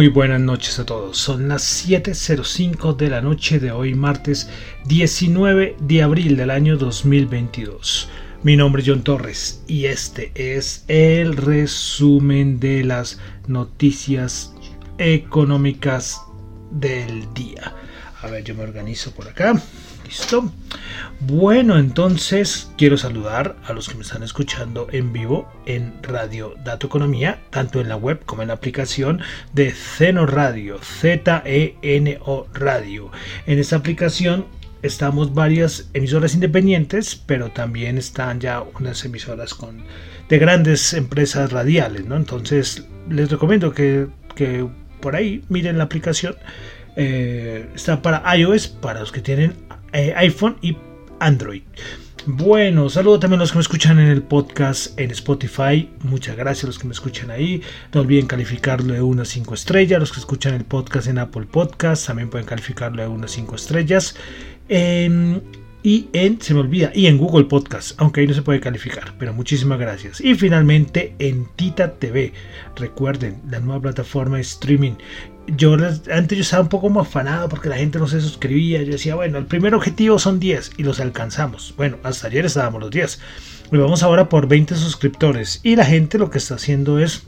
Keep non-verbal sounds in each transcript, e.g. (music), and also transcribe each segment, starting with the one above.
Muy buenas noches a todos. Son las 7.05 de la noche de hoy, martes 19 de abril del año 2022. Mi nombre es John Torres y este es el resumen de las noticias económicas del día. A ver, yo me organizo por acá. Listo. Bueno, entonces quiero saludar a los que me están escuchando en vivo en Radio Dato Economía, tanto en la web como en la aplicación de Zeno Radio, Z-E-N-O Radio. En esta aplicación estamos varias emisoras independientes, pero también están ya unas emisoras con, de grandes empresas radiales, ¿no? Entonces les recomiendo que, que por ahí miren la aplicación. Eh, está para iOS, para los que tienen eh, iPhone y Android. Bueno, saludo también a los que me escuchan en el podcast en Spotify. Muchas gracias a los que me escuchan ahí. No olviden calificarlo de unas 5 estrellas. Los que escuchan el podcast en Apple Podcast también pueden calificarlo de unas 5 estrellas. Em, y en, se me olvida, y en Google Podcast, aunque ahí no se puede calificar, pero muchísimas gracias. Y finalmente en Tita TV, recuerden, la nueva plataforma de streaming. Yo antes yo estaba un poco más afanado porque la gente no se suscribía. Yo decía, bueno, el primer objetivo son 10 y los alcanzamos. Bueno, hasta ayer estábamos los 10. Y vamos ahora por 20 suscriptores. Y la gente lo que está haciendo es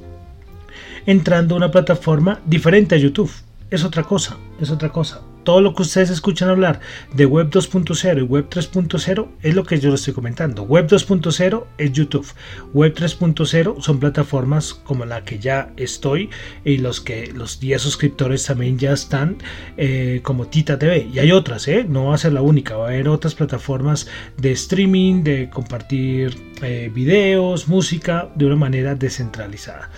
entrando a una plataforma diferente a YouTube. Es otra cosa, es otra cosa todo lo que ustedes escuchan hablar de Web 2.0 y Web 3.0 es lo que yo les estoy comentando. Web 2.0 es YouTube. Web 3.0 son plataformas como la que ya estoy y los que los 10 suscriptores también ya están eh, como Tita TV. Y hay otras, ¿eh? no va a ser la única. Va a haber otras plataformas de streaming, de compartir eh, videos, música de una manera descentralizada.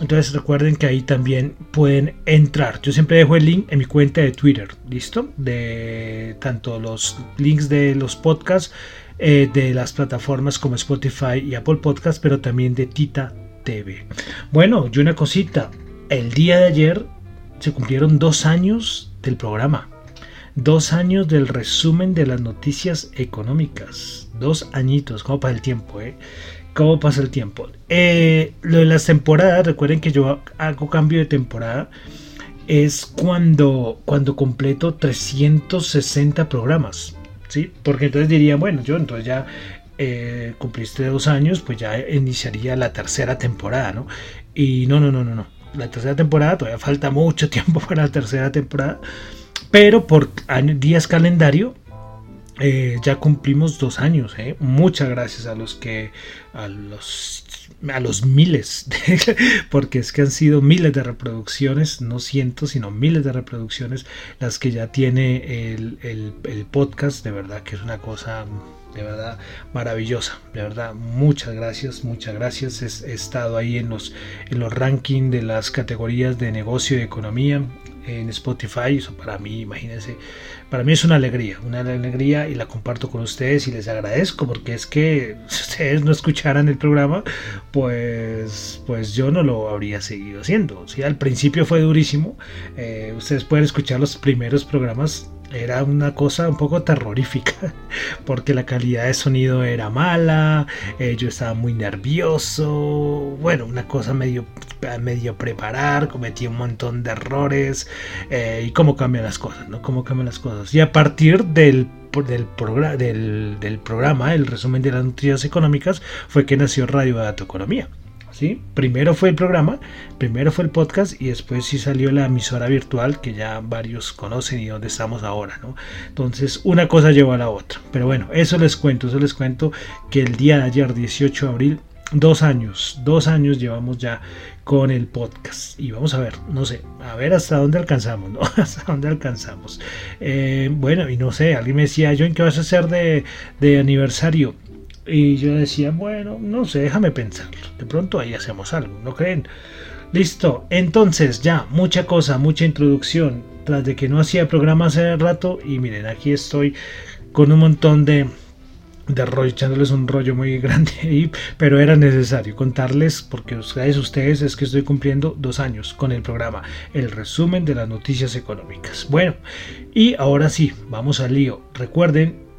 Entonces recuerden que ahí también pueden entrar. Yo siempre dejo el link en mi cuenta de Twitter, ¿listo? De tanto los links de los podcasts eh, de las plataformas como Spotify y Apple Podcasts, pero también de Tita TV. Bueno, y una cosita. El día de ayer se cumplieron dos años del programa. Dos años del resumen de las noticias económicas. Dos añitos, como para el tiempo, ¿eh? Cómo pasa el tiempo. Eh, lo de las temporadas, recuerden que yo hago cambio de temporada, es cuando, cuando completo 360 programas. ¿sí? Porque entonces diría, bueno, yo entonces ya eh, cumpliste dos años, pues ya iniciaría la tercera temporada, ¿no? Y no, no, no, no, no. La tercera temporada, todavía falta mucho (laughs) tiempo para la tercera temporada. Pero por días calendario, eh, ya cumplimos dos años. ¿eh? Muchas gracias a los que, a los, a los miles, (laughs) porque es que han sido miles de reproducciones, no cientos, sino miles de reproducciones las que ya tiene el, el, podcast. De verdad que es una cosa de verdad maravillosa. De verdad, muchas gracias, muchas gracias. He, estado ahí en los, en los rankings de las categorías de negocio y economía en Spotify. Eso para mí, imagínense, para mí es una alegría, una alegría y la comparto con ustedes y les agradezco porque es que (laughs) si ustedes no escucharan el programa, pues, pues yo no lo habría seguido haciendo. ¿sí? Al principio fue durísimo. Eh, ustedes pueden escuchar los primeros programas era una cosa un poco terrorífica (laughs) porque la calidad de sonido era mala, eh, yo estaba muy nervioso, bueno, una cosa medio, medio preparar, cometí un montón de errores eh, y cómo cambian las cosas, ¿no? Cómo cambian las cosas. Y a partir del del, del, del programa, el resumen de las noticias económicas, fue que nació Radio Dato Economía. ¿Sí? Primero fue el programa, primero fue el podcast y después sí salió la emisora virtual que ya varios conocen y donde estamos ahora, ¿no? Entonces una cosa llevó a la otra. Pero bueno, eso les cuento, eso les cuento que el día de ayer, 18 de abril, dos años, dos años llevamos ya con el podcast y vamos a ver, no sé, a ver hasta dónde alcanzamos, ¿no? (laughs) Hasta dónde alcanzamos. Eh, bueno, y no sé, alguien me decía, John, ¿qué vas a hacer de, de aniversario? Y yo decía, bueno, no sé, déjame pensarlo. De pronto ahí hacemos algo, ¿no creen? Listo, entonces ya, mucha cosa, mucha introducción. Tras de que no hacía programa hace rato, y miren, aquí estoy con un montón de, de rollo, echándoles un rollo muy (laughs) grande ahí, pero era necesario contarles, porque ustedes, ustedes es que estoy cumpliendo dos años con el programa, el resumen de las noticias económicas. Bueno, y ahora sí, vamos al lío. Recuerden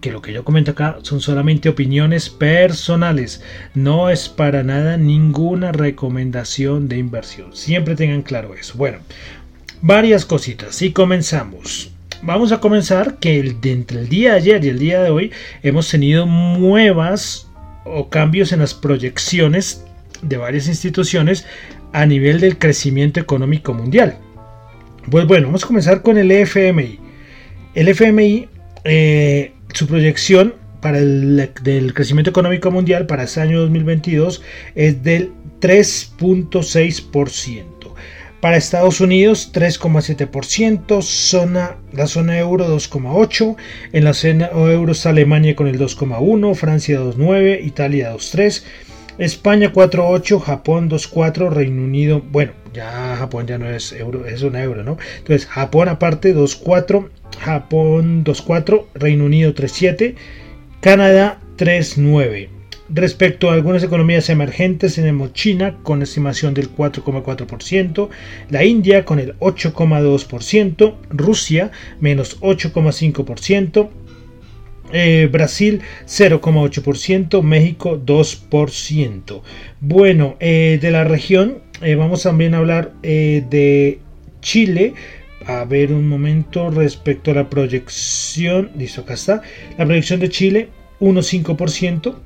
que lo que yo comento acá son solamente opiniones personales, no es para nada ninguna recomendación de inversión. Siempre tengan claro eso. Bueno, varias cositas y comenzamos. Vamos a comenzar que entre el día de ayer y el día de hoy hemos tenido nuevas o cambios en las proyecciones de varias instituciones a nivel del crecimiento económico mundial. Pues bueno, vamos a comenzar con el FMI. El FMI eh, su proyección para el del crecimiento económico mundial para este año 2022 es del 3.6%. Para Estados Unidos 3,7%, zona, la zona euro 2,8%, en la zona euro está Alemania con el 2,1%, Francia 2,9%, Italia 2,3%, España 4,8%, Japón 2,4%, Reino Unido, bueno, ya Japón ya no es euro, es una euro, ¿no? Entonces Japón aparte 2,4%, Japón 2.4, Reino Unido 3.7, Canadá 3.9. Respecto a algunas economías emergentes, tenemos China con estimación del 4,4%, la India con el 8,2%, Rusia menos 8,5%, eh, Brasil 0,8%, México 2%. Bueno, eh, de la región eh, vamos también a hablar de Chile a ver un momento respecto a la proyección. Listo, acá está. La proyección de Chile, 1,5%.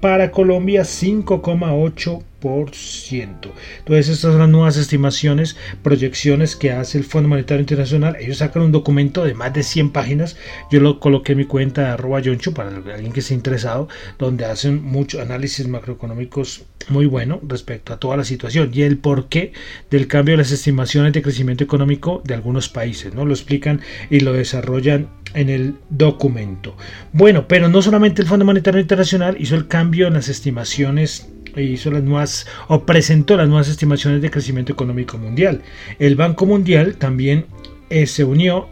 Para Colombia, 5,8%. Entonces, estas son las nuevas estimaciones, proyecciones que hace el Fondo Monetario Internacional. Ellos sacan un documento de más de 100 páginas. Yo lo coloqué en mi cuenta de arroba yoncho para alguien que esté interesado, donde hacen muchos análisis macroeconómicos muy bueno respecto a toda la situación y el porqué del cambio de las estimaciones de crecimiento económico de algunos países. ¿no? Lo explican y lo desarrollan en el documento. Bueno, pero no solamente el Fondo Monetario Internacional hizo el cambio en las estimaciones hizo las nuevas o presentó las nuevas estimaciones de crecimiento económico mundial. El Banco Mundial también eh, se unió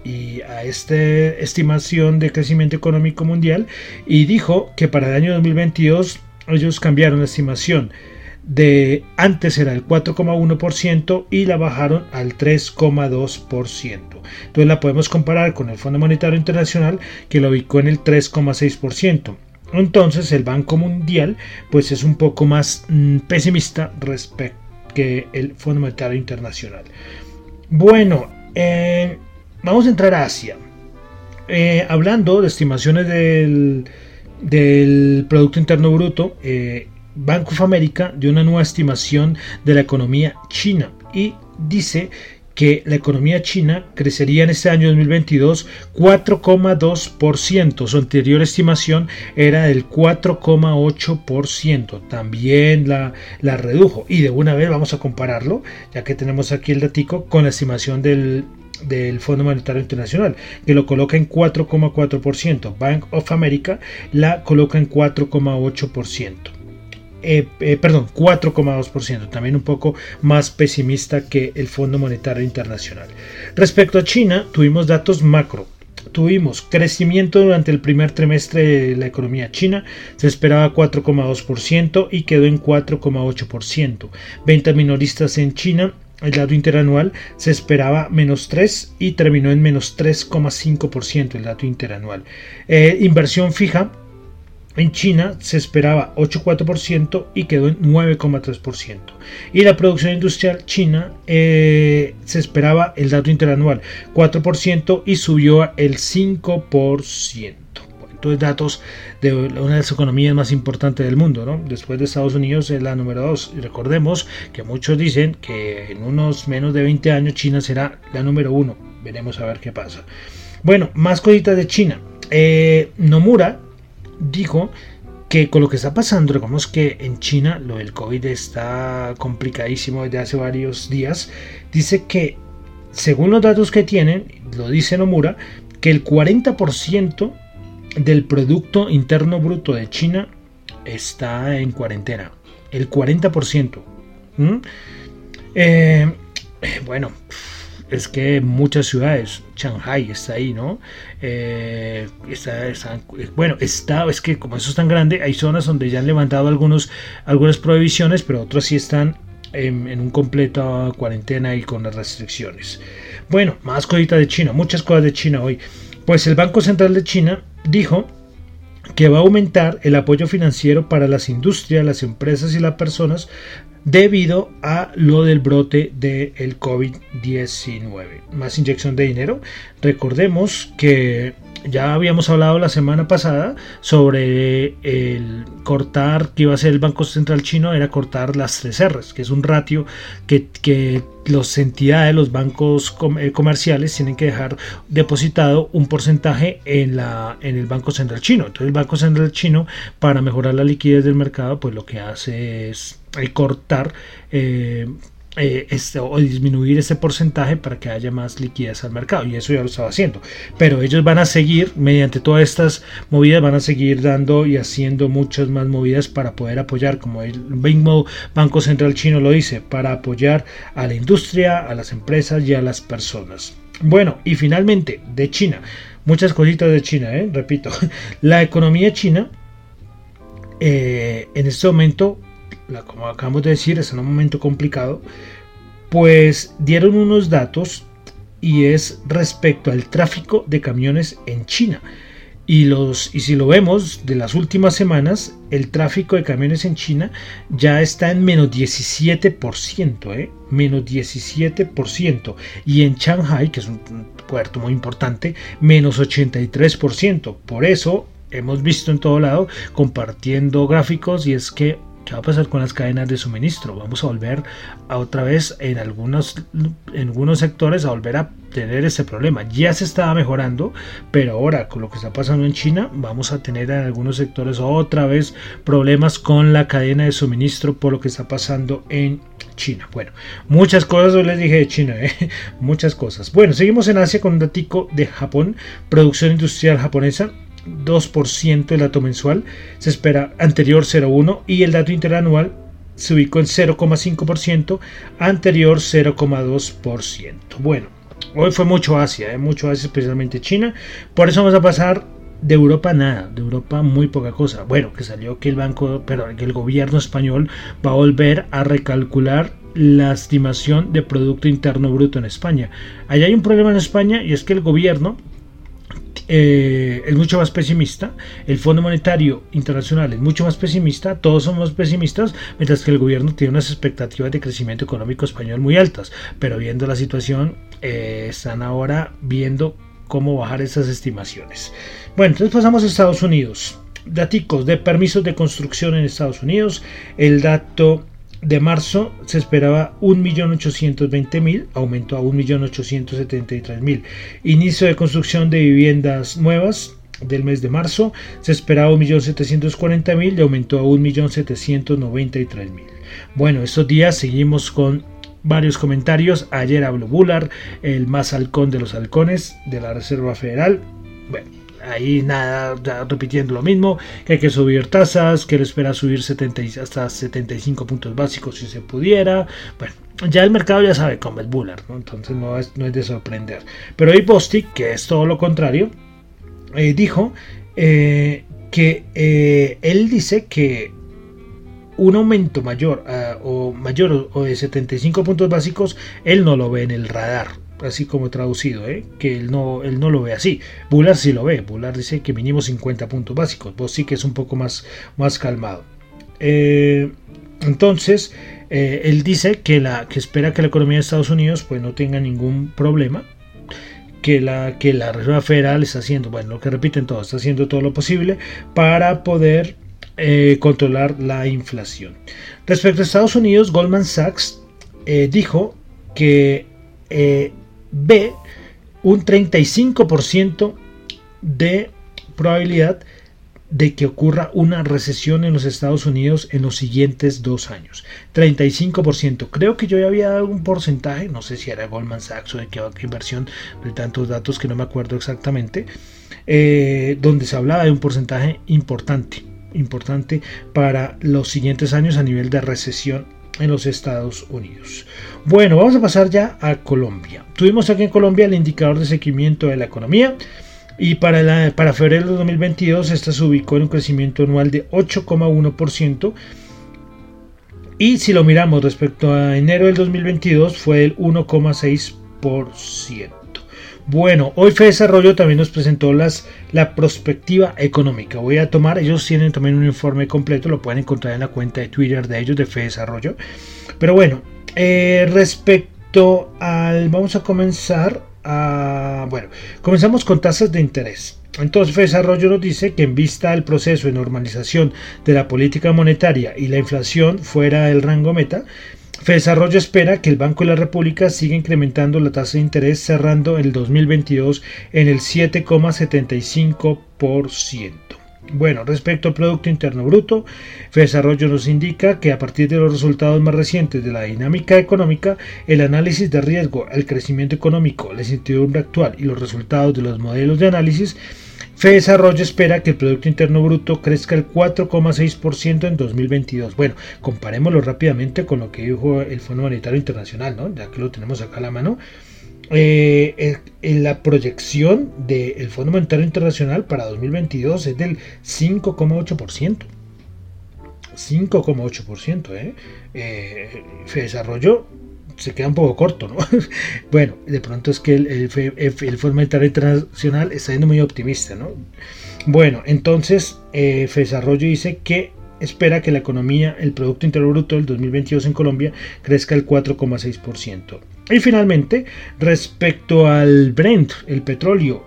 a esta estimación de crecimiento económico mundial y dijo que para el año 2022 ellos cambiaron la estimación de antes era el 4,1% y la bajaron al 3,2%. Entonces la podemos comparar con el Fondo Monetario Internacional que lo ubicó en el 3,6%. Entonces el Banco Mundial pues es un poco más mm, pesimista respecto que el Fondo Monetario Internacional. Bueno, vamos a entrar a Asia. Eh, hablando de estimaciones del, del Producto Interno Bruto, eh, Banco of America dio una nueva estimación de la economía china y dice que la economía china crecería en este año 2022 4,2%. Su anterior estimación era del 4,8%. También la, la redujo. Y de una vez vamos a compararlo, ya que tenemos aquí el datico, con la estimación del, del Fondo Monetario Internacional, que lo coloca en 4,4%. Bank of America la coloca en 4,8%. Eh, eh, perdón, 4,2%, también un poco más pesimista que el Fondo Monetario Internacional. Respecto a China, tuvimos datos macro. Tuvimos crecimiento durante el primer trimestre de la economía china, se esperaba 4,2% y quedó en 4,8%. Ventas minoristas en China el dato interanual se esperaba menos 3 y terminó en menos 3,5% el dato interanual. Eh, inversión fija en China se esperaba 8,4% y quedó en 9,3%. Y la producción industrial china eh, se esperaba el dato interanual 4% y subió el 5%. Bueno, de datos de una de las economías más importantes del mundo, ¿no? Después de Estados Unidos es la número 2. Y recordemos que muchos dicen que en unos menos de 20 años China será la número 1. Veremos a ver qué pasa. Bueno, más cositas de China. Eh, Nomura dijo que con lo que está pasando, recordemos que en China lo del COVID está complicadísimo desde hace varios días, dice que según los datos que tienen, lo dice Nomura, que el 40% del Producto Interno Bruto de China está en cuarentena. El 40%. Eh, bueno, es que muchas ciudades, Shanghai está ahí, ¿no? Eh, bueno, está, es que como eso es tan grande, hay zonas donde ya han levantado algunos, algunas prohibiciones, pero otras sí están en, un completa cuarentena y con las restricciones. Bueno, más cositas de China, muchas cosas de China hoy. Pues el Banco Central de China dijo que va a aumentar el apoyo financiero para las industrias, las empresas y las personas debido a lo del brote del COVID-19. Más inyección de dinero. Recordemos que ya habíamos hablado la semana pasada sobre el cortar que iba a hacer el Banco Central Chino, era cortar las tres R's, que es un ratio que, que las entidades, los bancos eh, comerciales tienen que dejar depositado un porcentaje en, la, en el Banco Central Chino. Entonces el Banco Central Chino, para mejorar la liquidez del mercado, pues lo que hace es cortar eh, eh, este, o disminuir ese porcentaje para que haya más liquidez al mercado y eso ya lo estaba haciendo. Pero ellos van a seguir mediante todas estas movidas van a seguir dando y haciendo muchas más movidas para poder apoyar como el mismo Banco Central Chino lo dice para apoyar a la industria a las empresas y a las personas. Bueno y finalmente de China. Muchas cositas de China ¿eh? repito (laughs) la economía china eh, en este momento como acabamos de decir, es en un momento complicado, pues dieron unos datos y es respecto al tráfico de camiones en China. Y, los, y si lo vemos de las últimas semanas, el tráfico de camiones en China ya está en menos 17%, ¿eh? menos 17%. Y en Shanghai, que es un puerto muy importante, menos 83%. Por eso hemos visto en todo lado compartiendo gráficos y es que ¿Qué va a pasar con las cadenas de suministro? Vamos a volver a otra vez en algunos, en algunos sectores a volver a tener ese problema. Ya se estaba mejorando, pero ahora con lo que está pasando en China, vamos a tener en algunos sectores otra vez problemas con la cadena de suministro por lo que está pasando en China. Bueno, muchas cosas hoy les dije de China, ¿eh? (laughs) muchas cosas. Bueno, seguimos en Asia con un datico de Japón, producción industrial japonesa 2% el dato mensual, se espera anterior 0,1 y el dato interanual se ubicó en 0,5%, anterior 0,2%. Bueno, hoy fue mucho Asia, ¿eh? mucho Asia, especialmente China. Por eso vamos a pasar de Europa nada, de Europa muy poca cosa. Bueno, que salió que el banco, pero que el gobierno español va a volver a recalcular la estimación de Producto Interno Bruto en España. Allá hay un problema en España y es que el gobierno eh, es mucho más pesimista, el Fondo Monetario Internacional es mucho más pesimista, todos somos pesimistas, mientras que el gobierno tiene unas expectativas de crecimiento económico español muy altas, pero viendo la situación eh, están ahora viendo cómo bajar esas estimaciones. Bueno, entonces pasamos a Estados Unidos. Daticos de permisos de construcción en Estados Unidos. El dato de marzo se esperaba 1.820.000, aumentó a 1.873.000. Inicio de construcción de viviendas nuevas del mes de marzo se esperaba 1.740.000 y aumentó a 1.793.000. Bueno, estos días seguimos con varios comentarios. Ayer habló Bullard, el más halcón de los halcones de la Reserva Federal. Bueno, ahí nada, repitiendo lo mismo, que hay que subir tasas, que él espera subir 70, hasta 75 puntos básicos si se pudiera. Bueno, ya el mercado ya sabe cómo es Bullard, entonces no es, no es de sorprender. Pero hoy Bostic, que es todo lo contrario, eh, dijo eh, que eh, él dice que un aumento mayor o mayor o de 75 puntos básicos, él no lo ve en el radar así como traducido, ¿eh? que él no, él no lo ve así. Bullard sí lo ve, Bullard dice que mínimo 50 puntos básicos, vos sí que es un poco más, más calmado. Eh, entonces, él dice que, la, que espera que la economía de Estados Unidos pues, no tenga ningún problema, que la, que la Reserva Federal está haciendo, bueno, lo que repiten todos, está haciendo todo lo posible para poder eh, controlar la inflación. Respecto a Estados Unidos, Goldman Sachs eh, dijo que eh, ve un 35% de probabilidad de que ocurra una recesión en los Estados Unidos en los siguientes dos años. 35%. Creo que yo ya había dado un porcentaje, no sé si era Goldman Sachs o de qué, inversión, de tantos datos que no me acuerdo exactamente, eh, donde se hablaba de un porcentaje importante, importante para los siguientes años a nivel de recesión en los Estados Unidos. Bueno, vamos a pasar ya a Colombia. Tuvimos aquí en Colombia el indicador de seguimiento de la economía. Y para, para febrero de 2022 esta se ubicó en un crecimiento anual de 8,1%. Y si lo miramos respecto a enero del 2022 fue el 1,6%. Bueno, hoy Fe Desarrollo también nos presentó las, la perspectiva económica. Voy a tomar, ellos tienen también un informe completo, lo pueden encontrar en la cuenta de Twitter de ellos, de Fe Desarrollo. Pero bueno, eh, respecto al, vamos a comenzar bueno, comenzamos con tasas de interés. Entonces, Desarrollo nos dice que en vista del proceso de normalización de la política monetaria y la inflación fuera del rango meta, Desarrollo espera que el Banco de la República siga incrementando la tasa de interés cerrando el 2022 en el 7,75%. Bueno, respecto al Producto Interno Bruto, Desarrollo nos indica que a partir de los resultados más recientes de la dinámica económica, el análisis de riesgo, el crecimiento económico, la incertidumbre actual y los resultados de los modelos de análisis, Desarrollo espera que el Producto Interno Bruto crezca el 4,6% en 2022. Bueno, comparémoslo rápidamente con lo que dijo el Fondo Monetario Internacional, ¿no? ya que lo tenemos acá a la mano. Eh, la proyección del Fondo Monetario Internacional para 2022 es del 5,8%. 5,8%. ¿eh? Eh, desarrollo se queda un poco corto, ¿no? (laughs) bueno, de pronto es que el, el, Monetario Internacional está siendo muy optimista, ¿no? Bueno, entonces eh, Desarrollo dice que espera que la economía, el Producto Interior Bruto del 2022 en Colombia crezca el 4,6%. Y finalmente, respecto al Brent, el petróleo,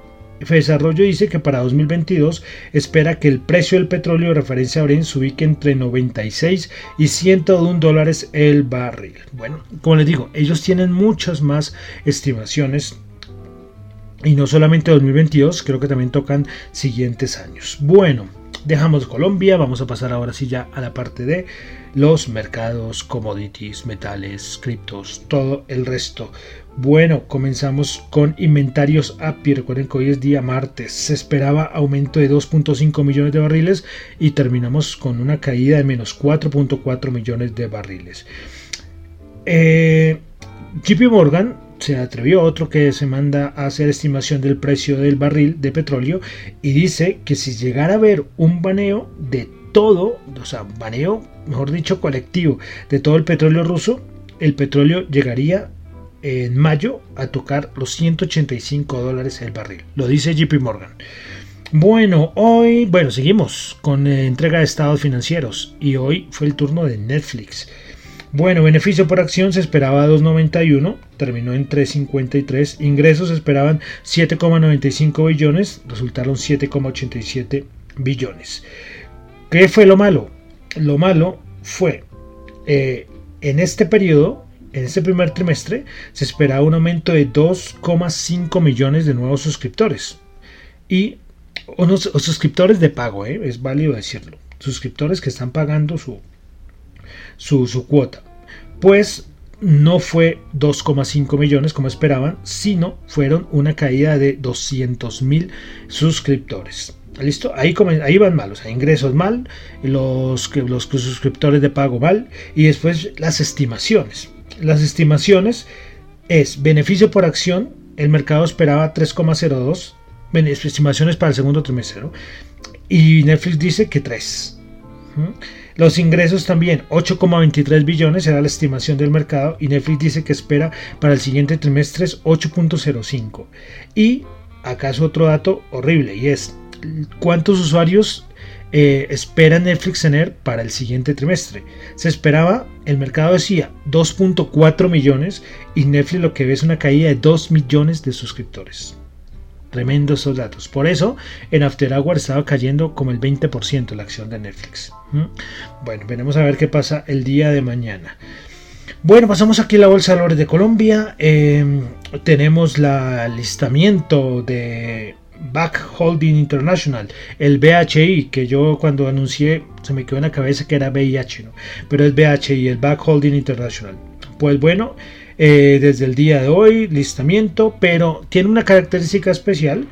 Desarrollo dice que para 2022 espera que el precio del petróleo de referencia Brent se ubique entre 96 y 101 dólares el barril. Bueno, como les digo, ellos tienen muchas más estimaciones y no solamente 2022, creo que también tocan siguientes años. Bueno, dejamos Colombia, vamos a pasar ahora sí ya a la parte de los mercados, commodities, metales, criptos, todo el resto. Bueno, comenzamos con inventarios API. Recuerden que hoy es día martes. Se esperaba aumento de 2.5 millones de barriles y terminamos con una caída de menos 4.4 millones de barriles. Eh, JP Morgan se atrevió otro que se manda a hacer estimación del precio del barril de petróleo y dice que si llegara a haber un baneo de todo, o sea, baneo, mejor dicho, colectivo de todo el petróleo ruso, el petróleo llegaría en mayo a tocar los 185 dólares el barril. Lo dice JP Morgan. Bueno, hoy, bueno, seguimos con eh, entrega de estados financieros y hoy fue el turno de Netflix. Bueno, beneficio por acción se esperaba 2.91, terminó en 3.53. Ingresos se esperaban 7,95 billones, resultaron 7,87 billones. ¿Qué fue lo malo? Lo malo fue, eh, en este periodo, en este primer trimestre, se esperaba un aumento de 2,5 millones de nuevos suscriptores. Y unos suscriptores de pago, eh, es válido decirlo. Suscriptores que están pagando su, su, su cuota. Pues no fue 2,5 millones como esperaban, sino fueron una caída de 200 mil suscriptores. ¿Listo? Ahí, ahí van mal, o sea, ingresos mal, los, los suscriptores de pago mal, y después las estimaciones. Las estimaciones es beneficio por acción, el mercado esperaba 3,02, estimaciones para el segundo trimestre, y Netflix dice que 3. Los ingresos también, 8,23 billones era la estimación del mercado y Netflix dice que espera para el siguiente trimestre 8.05. Y acaso otro dato horrible y es cuántos usuarios eh, espera Netflix tener para el siguiente trimestre. Se esperaba, el mercado decía 2.4 millones y Netflix lo que ve es una caída de 2 millones de suscriptores. Tremendos esos datos. Por eso en After Hour estaba cayendo como el 20% la acción de Netflix. Bueno, veremos a ver qué pasa el día de mañana. Bueno, pasamos aquí a la Bolsa de Valores de Colombia. Em, tenemos el alistamiento de Back Holding International, el BHI, que yo cuando anuncié se me quedó en la cabeza que era VIH, ¿no? pero es BHI, el Back Holding International. Pues bueno, eh, desde el día de hoy, listamiento, pero tiene una característica especial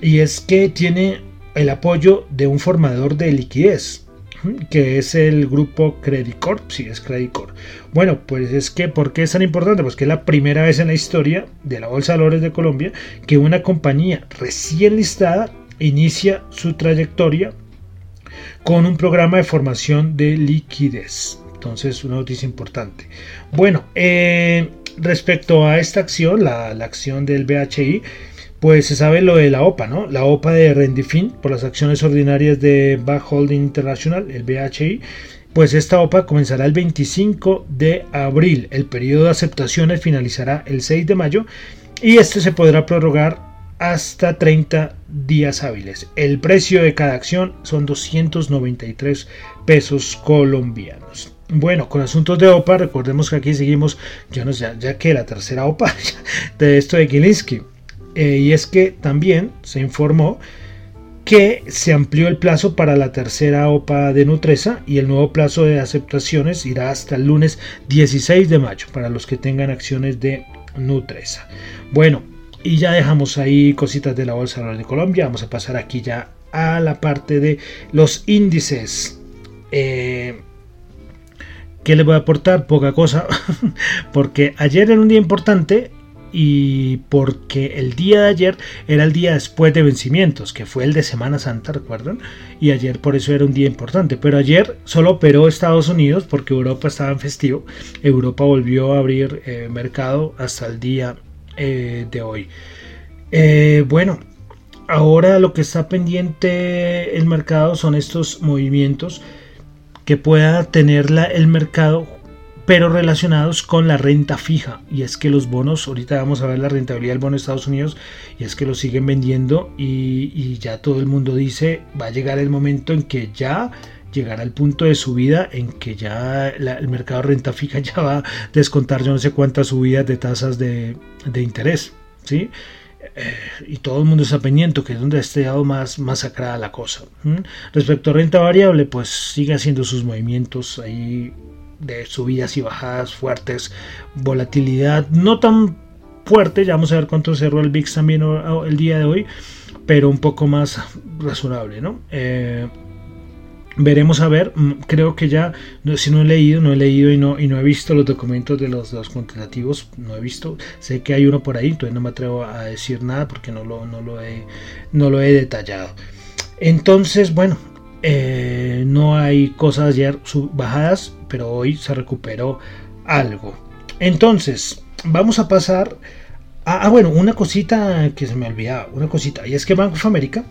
y es que tiene el apoyo de un formador de liquidez que es el grupo Credit Corp, sí es Credit Corp. Bueno, pues es que, ¿por qué es tan importante? Pues que es la primera vez en la historia de la Bolsa de Valores de Colombia que una compañía recién listada inicia su trayectoria con un programa de formación de liquidez. Entonces, una noticia importante. Bueno, eh, respecto a esta acción, la, acción del BHI, pues se sabe lo de la OPA, ¿no? La OPA de Rendifin por las acciones ordinarias de Back Holding International, el BHI. Pues esta OPA comenzará el 25 de abril. El periodo de aceptaciones finalizará el 6 de mayo y este se podrá prorrogar hasta 30 días hábiles. El precio de cada acción son 293 pesos colombianos. Bueno, con asuntos de OPA, recordemos que aquí seguimos, ya, no sé, ya que la tercera OPA (laughs) de esto de Gilinski. Eh, y es que también se informó que se amplió el plazo para la tercera OPA de Nutresa y el nuevo plazo de aceptaciones irá hasta el lunes 16 de mayo para los que tengan acciones de Nutresa. Bueno, y ya dejamos ahí cositas de la Bolsa de Colombia. Vamos a pasar aquí ya a la parte de los índices. Eh, ¿Qué le voy a aportar? Poca cosa, (laughs) porque ayer era un día importante y porque el día de ayer era el día después de vencimientos, que fue el de Semana Santa, ¿recuerdan? Y ayer por eso era un día importante, pero ayer solo operó Estados Unidos porque Europa estaba en festivo, Europa volvió a abrir eh, mercado hasta el día eh, de hoy. Eh, bueno, ahora lo que está pendiente el mercado son estos movimientos que pueda tener el mercado, pero relacionados con la renta fija. Y es que los bonos, ahorita vamos a ver la rentabilidad del bono de Estados Unidos, y es que lo siguen vendiendo y, ya todo el mundo dice, va a llegar el momento en que ya llegará al punto de subida en que ya el mercado de renta fija (laughs) ya va a descontar yo no sé cuántas subidas de tasas de, de interés. ¿sí? Y todo el mundo está pendiente, que es donde esté dado más masacrada la cosa. Respecto a renta variable, pues sigue haciendo sus movimientos ahí de subidas y bajadas fuertes, volatilidad no tan fuerte, ya vamos a ver cuánto cerró el VIX también el día de hoy, pero un poco más razonable, ¿no? Eh, veremos a ver mm, creo que ya si no he leído no he leído y no y no he visto los documentos de los, los cuantitativos no he visto. Sé que hay uno por ahí entonces no me atrevo a decir nada porque no lo no lo he no lo he detallado. Entonces bueno eh, no hay cosas ayer bajadas pero hoy se recuperó algo. Entonces vamos a pasar a, ah, bueno una cosita que se me olvidaba una cosita y es que Banco of America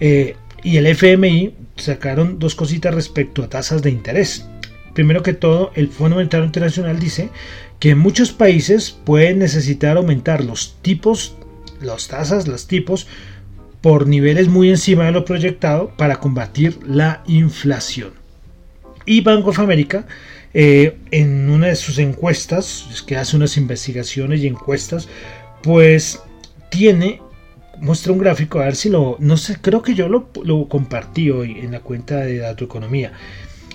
eh, y el FMI sacaron dos cositas respecto a tasas de interés. Primero que todo, el Fondo Monetario Internacional dice que muchos países pueden necesitar aumentar los tipos, las tasas, los tipos, por niveles muy encima de lo proyectado para combatir la inflación. Y Banco of America, eh, en una de sus encuestas, es que hace unas investigaciones y encuestas, pues tiene muestra un gráfico, a ver si lo, no sé, creo que yo lo, lo compartí hoy en la cuenta de Dato Economía.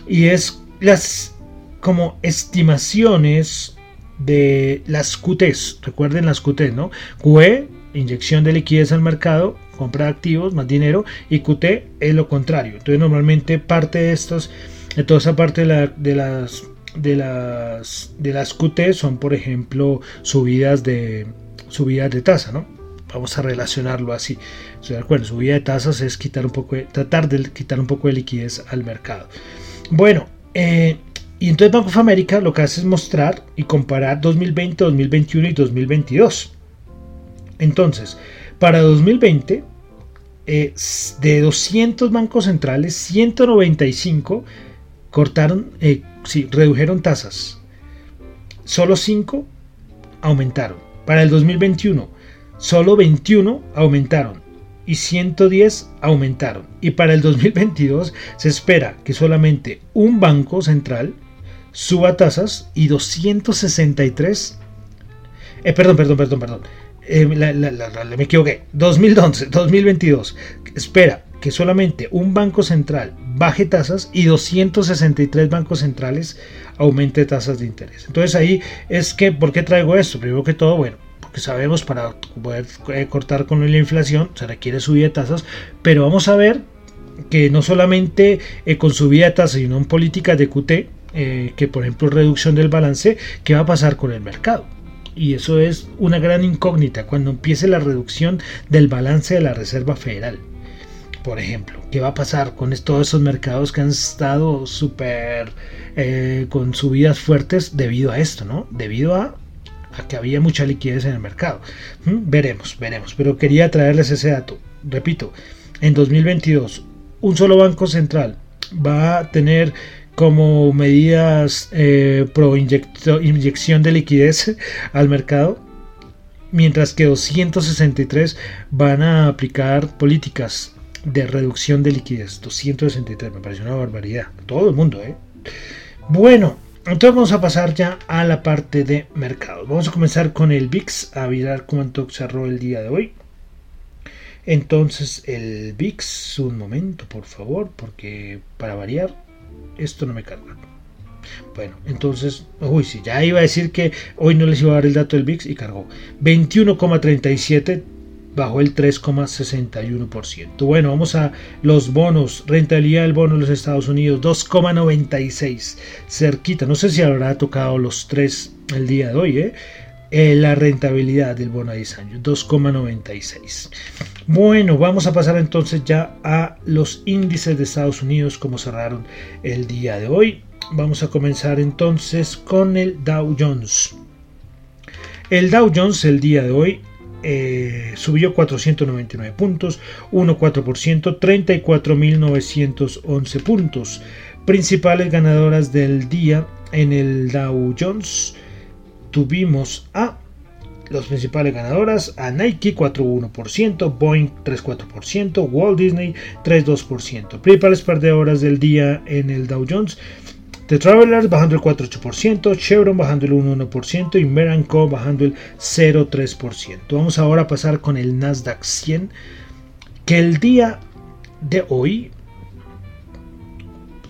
Y es las como estimaciones de las QTs. Recuerden las QTs, ¿no? QE, inyección de liquidez al mercado, compra de activos, más dinero. Y QT es lo contrario. Entonces normalmente parte de estos, de toda esa parte de, de las de las de las QT son por ejemplo subidas de subidas de tasa, ¿no? Vamos a relacionarlo así. Su subida de tasas es quitar un poco tratar de quitar un poco de liquidez al mercado. Bueno, eh, y entonces Banco of America lo que hace es mostrar y comparar 2020, 2021 y 2022. Entonces, para 2020, eh, de 200 bancos centrales, 195 cortaron, eh, sí, redujeron tasas. Solo 5 aumentaron. Para el 2021, solo 21 aumentaron y 110 aumentaron. Y para el 2022 se espera que solamente un banco central suba tasas y 263... Eh, perdón, perdón, perdón, perdón. Eh, me equivoqué. 2011, 2022. Espera que solamente un banco central baje tasas y 263 bancos centrales aumente tasas de interés. Entonces ahí es que, ¿por qué traigo esto? Primero que todo, bueno, sabemos para poder eh, cortar con la inflación se requiere subida de tasas, pero vamos a ver que no solamente eh, con subida de tasas, sino en políticas de QT, eh, que por ejemplo reducción del balance, ¿qué va a pasar con el mercado? y eso es una gran incógnita cuando empiece la reducción del balance de la Reserva Federal por ejemplo. ¿Qué va a pasar con todos esos mercados que han estado súper con subidas fuertes debido a esto, ¿no? Debido a, que había mucha liquidez en el mercado. ¿Mm? Veremos, veremos. Pero quería traerles ese dato. Repito, en 2022 un solo banco central va a tener como medidas eh, pro inyección de liquidez (laughs) al mercado mientras que 263 van a aplicar políticas de reducción de liquidez. 263, me pareció una barbaridad. Todo el mundo, ¿eh? Bueno, entonces vamos a pasar ya a la parte de mercado. Vamos a comenzar con el VIX, a mirar cuánto cerró el día de hoy. Entonces el VIX, un momento por favor, porque para variar, esto no me carga. Bueno, entonces, uy, sí, ya iba a decir que hoy no les iba a dar el dato del VIX y cargó 21,37 bajó el 3,61%. Bueno, vamos a los bonos. Rentabilidad del bono de los Estados Unidos, 2,96. Cerquita. No sé si habrá tocado los 3 el día de hoy, ¿eh? ¿eh? la rentabilidad del bono a 10 años, 2,96. Bueno, vamos a pasar entonces ya a los índices de Estados Unidos, como cerraron el día de hoy. Vamos a comenzar entonces con el Dow Jones. El Dow Jones el día de hoy eh, subió 499 puntos, 1,4%, 34.911 puntos. Principales ganadoras del día en el Dow Jones tuvimos a los principales ganadoras a Nike 4,1%, Boeing 3,4%, Walt Disney 3,2%. Principales perdedoras del día en el Dow Jones The Travelers bajando el 4,8%, Chevron bajando el 1,1% y Meranco bajando el 0,3%. Vamos ahora a pasar con el Nasdaq 100, que el día de hoy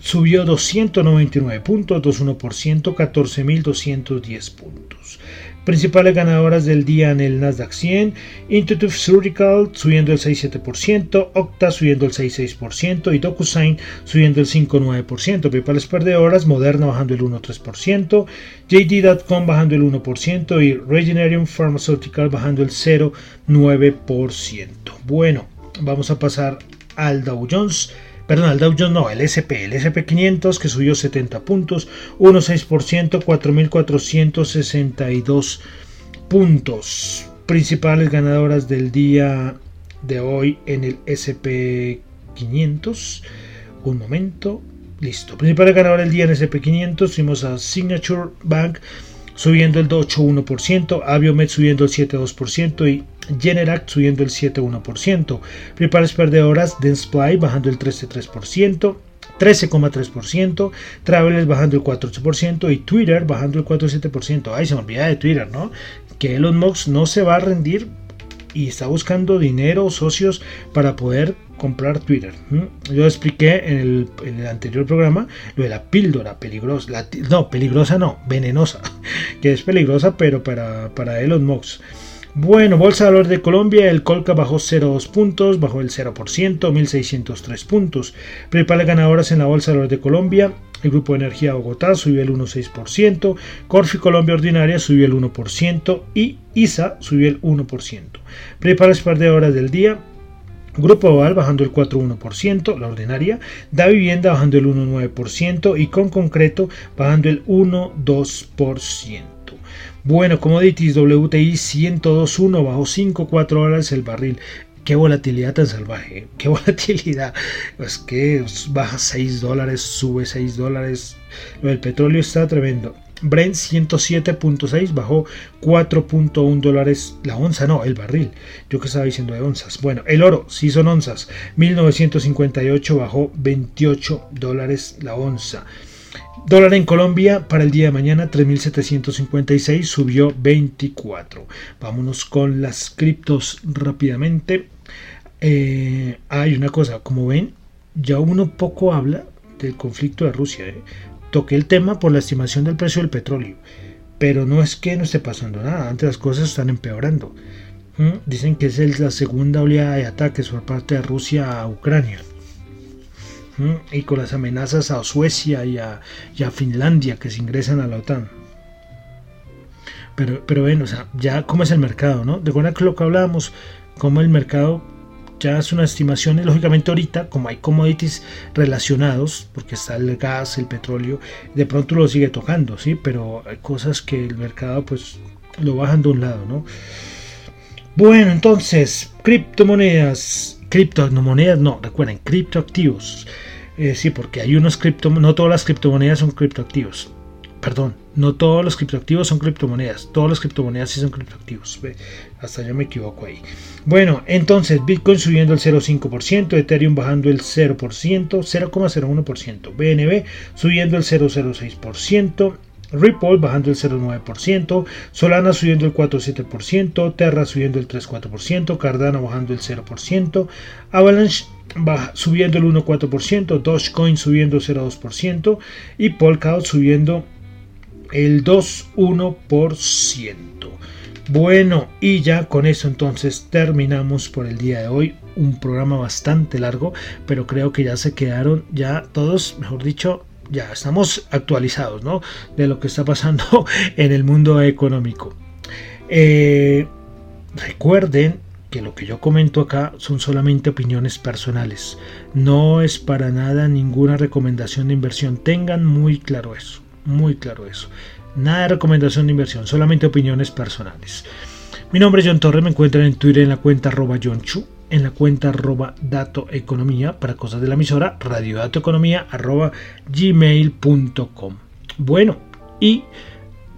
subió 299 puntos, 2,1%, 14.210 puntos. Principales ganadoras del día en el Nasdaq 100, Intuitive Surgical subiendo el 6,7%, Octa subiendo el 6,6% y DocuSign subiendo el 5,9%. Principales perdedoras, Moderna bajando el 1,3%, JD.com bajando el 1% y Regeneron Pharmaceutical bajando el 0,9%. Bueno, vamos a pasar al Dow Jones perdón, el Dow Jones no, el SP, el SP500 que subió 70 puntos, 1,6%, 4.462 puntos. Principales ganadoras del día de hoy en el SP500. Un momento, listo. Principales ganadoras del día en el SP500, fuimos a Signature Bank subiendo el 8,1%, Aviomed subiendo el 7,2% y Generac subiendo el 7,1%. Principales perdedoras, Dentsply bajando el 13,3%. 13,3%, Travelers bajando el 4,8% y Twitter bajando el 4,7%. Ay, se me olvida de Twitter, ¿no? Que Elon Musk no se va a rendir y está buscando dinero, socios para poder comprar Twitter. Yo expliqué en el, anterior programa lo de la píldora peligrosa, no, peligrosa no, venenosa, (laughs) que es peligrosa pero para, para Elon Musk. Bueno, Bolsa de Valores de Colombia, el Colca bajó 0,2 puntos, bajó el 0%, 1.603 puntos. Principales ganadoras en la Bolsa de Valores de Colombia, el Grupo de Energía Bogotá subió el 1,6%, Corfi Colombia Ordinaria subió el 1% y ISA subió el 1%. Principales perdedoras del día, Grupo Oval bajando el 4,1%, la ordinaria, Da Vivienda bajando el 1,9% y con concreto bajando el 1,2%. Bueno, commodities WTI 102.1 bajo 5,4 dólares el barril. Qué volatilidad tan salvaje, ¿eh? qué (laughs) volatilidad. Es que baja 6 dólares, sube 6 dólares. Lo del petróleo está tremendo. Brent 107.6 bajó 4.1 dólares la onza, no, el barril. Yo que estaba diciendo de onzas. Bueno, el oro, sí son onzas. 1958 bajó 28 dólares la onza. Dólar en Colombia para el día de mañana 3.756 subió 24. Vámonos con las criptos rápidamente. Eh, hay una cosa, como ven, ya uno poco habla del conflicto de Rusia. ¿eh? Toqué el tema por la estimación del precio del petróleo, pero no es que no esté pasando nada, antes las cosas están empeorando. Dicen que es la segunda oleada de ataques por parte de Rusia a Ucrania. Y con las amenazas a Suecia y a, Finlandia que se ingresan a la OTAN. Pero, pero sea, ya cómo es el mercado, ¿no? De acuerdo a lo que hablábamos, cómo el mercado ya es una estimación lógicamente ahorita como hay commodities relacionados porque está el gas el petróleo de pronto lo sigue tocando sí pero hay cosas que el mercado pues lo bajan de un lado no bueno entonces criptomonedas criptomonedas no recuerden criptoactivos. Eh, sí porque hay unos cripto no todas las criptomonedas son criptoactivos perdón no todos los criptoactivos son criptomonedas, todos los criptomonedas sí son criptoactivos. Hasta yo me equivoco ahí. Bueno, entonces Bitcoin subiendo el 0,5%, Ethereum bajando el 0%, 0,01%, BNB subiendo el 0,06%. Ripple bajando el 0,9%, Solana subiendo el 4,7%, Terra subiendo el 3,4%, Cardano bajando el 0%, Avalanche subiendo el 1,4%, Dogecoin subiendo el 0,2% y Polkadot subiendo el 2,1%. Bueno, y ya con eso entonces terminamos por el día de hoy. Un programa bastante largo, pero creo que ya se quedaron ya todos, mejor dicho, ya estamos actualizados, ¿no? De lo que está pasando (laughs) en el mundo económico. Eh, recuerden que lo que yo comento acá son solamente opiniones personales. No es para nada ninguna recomendación de inversión. Tengan muy claro eso muy claro eso. Nada de recomendación de inversión, solamente opiniones personales. Mi nombre es John Torre, me encuentran en Twitter en la cuenta arroba John Chu, en la cuenta arroba Dato Economía para cosas de la emisora, Radio Dato Economía arroba gmail.com. Bueno, y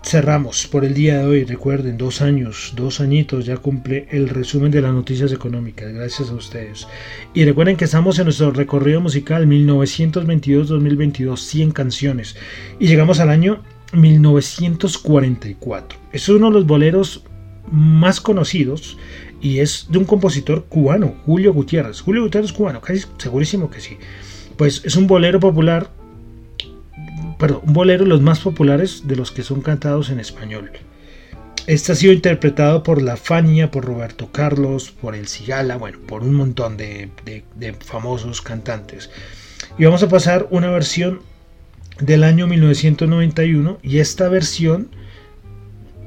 cerramos por el día de hoy. Recuerden, dos años, dos añitos ya cumple el resumen de las noticias económicas. Gracias a ustedes. Y recuerden que estamos en nuestro recorrido musical 1922-2022, 100 canciones. Y llegamos al año 1944. Es uno de los boleros más conocidos y es de un compositor cubano, Julio Gutiérrez. Julio Gutiérrez cubano, casi segurísimo que sí. Pues es un bolero popular perdón, un bolero de los más populares de los que son cantados en español. Este ha sido interpretado por La Fania, por Roberto Carlos, por El Cigala, bueno, por un montón de, famosos cantantes. Y vamos a pasar una versión del año 1991 y esta versión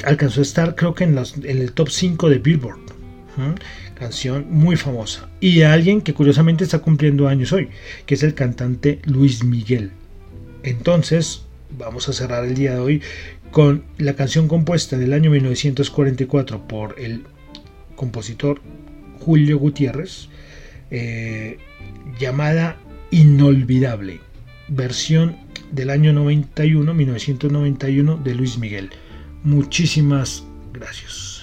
alcanzó a estar creo que en, el top 5 de Billboard. Canción muy famosa. Y alguien que curiosamente está cumpliendo años hoy, que es el cantante Luis Miguel. Entonces, vamos a cerrar el día de hoy con la canción compuesta en el año 1944 por el compositor Julio Gutiérrez, eh, llamada Inolvidable, versión del año 91, 1991 de Luis Miguel. Muchísimas gracias.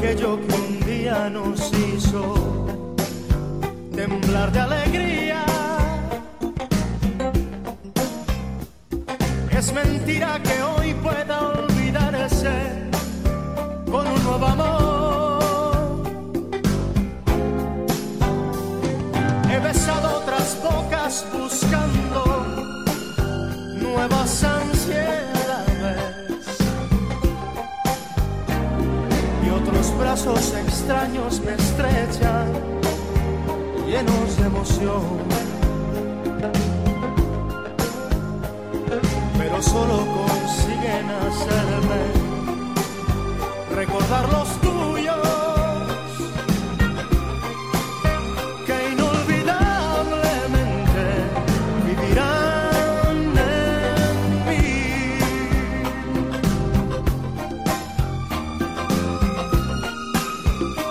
aquello que un día nos hizo temblar de alegría. Es mentira que hoy pueda olvidar ese con un nuevo amor. He besado otras bocas buscando nuevas brazos extraños me estrechan llenos de emoción. Pero solo consiguen hacerme recordar los